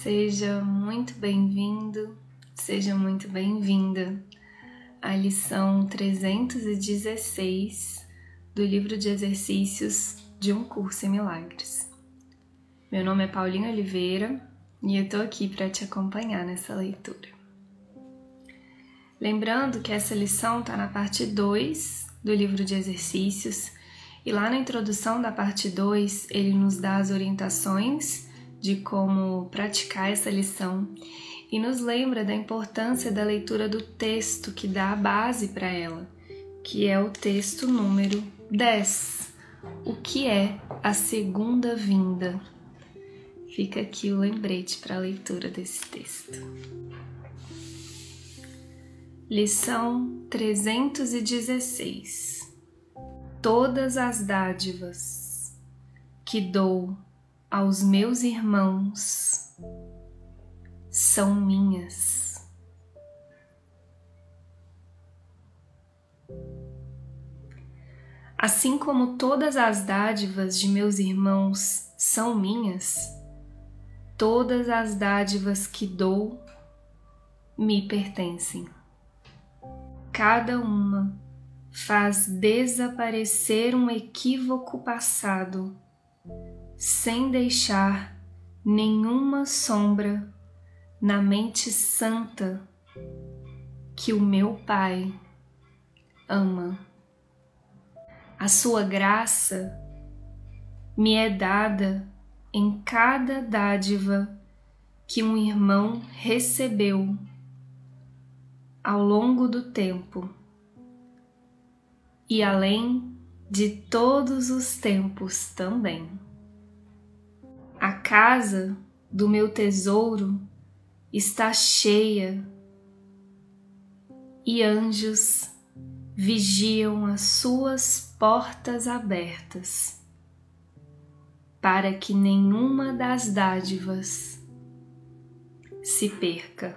Seja muito bem-vindo, seja muito bem-vinda à lição 316 do livro de exercícios de um curso em milagres. Meu nome é Paulinha Oliveira e eu tô aqui para te acompanhar nessa leitura. Lembrando que essa lição está na parte 2 do livro de exercícios e lá na introdução da parte 2 ele nos dá as orientações de como praticar essa lição e nos lembra da importância da leitura do texto que dá a base para ela, que é o texto número 10. O que é a segunda vinda? Fica aqui o lembrete para a leitura desse texto. Lição 316 Todas as dádivas que dou aos meus irmãos são minhas. Assim como todas as dádivas de meus irmãos são minhas, todas as dádivas que dou me pertencem. Cada uma faz desaparecer um equívoco passado sem deixar nenhuma sombra na mente santa que o meu Pai ama. A sua graça me é dada em cada dádiva que um irmão recebeu ao longo do tempo e além de todos os tempos também. Casa do meu tesouro está cheia e anjos vigiam as suas portas abertas para que nenhuma das dádivas se perca,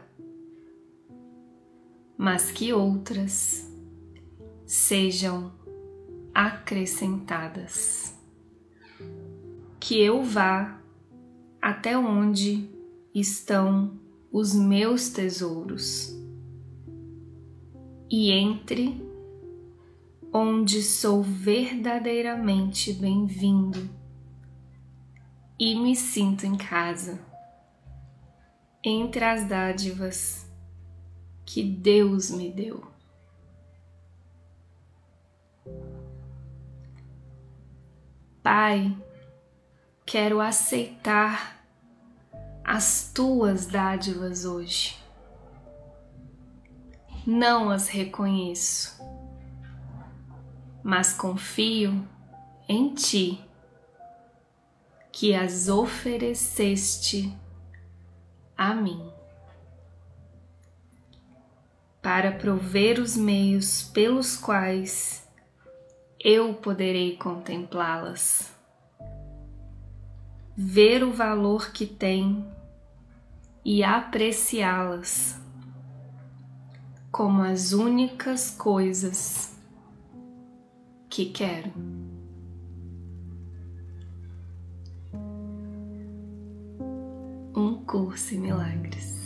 mas que outras sejam acrescentadas. Que eu vá até onde estão os meus tesouros e entre onde sou verdadeiramente bem-vindo e me sinto em casa, entre as dádivas que Deus me deu. Pai, quero aceitar as tuas dádivas hoje. Não as reconheço, mas confio em ti que as ofereceste a mim para prover os meios pelos quais eu poderei contemplá-las, ver o valor que tem e apreciá-las como as únicas coisas que quero. Um curso em milagres.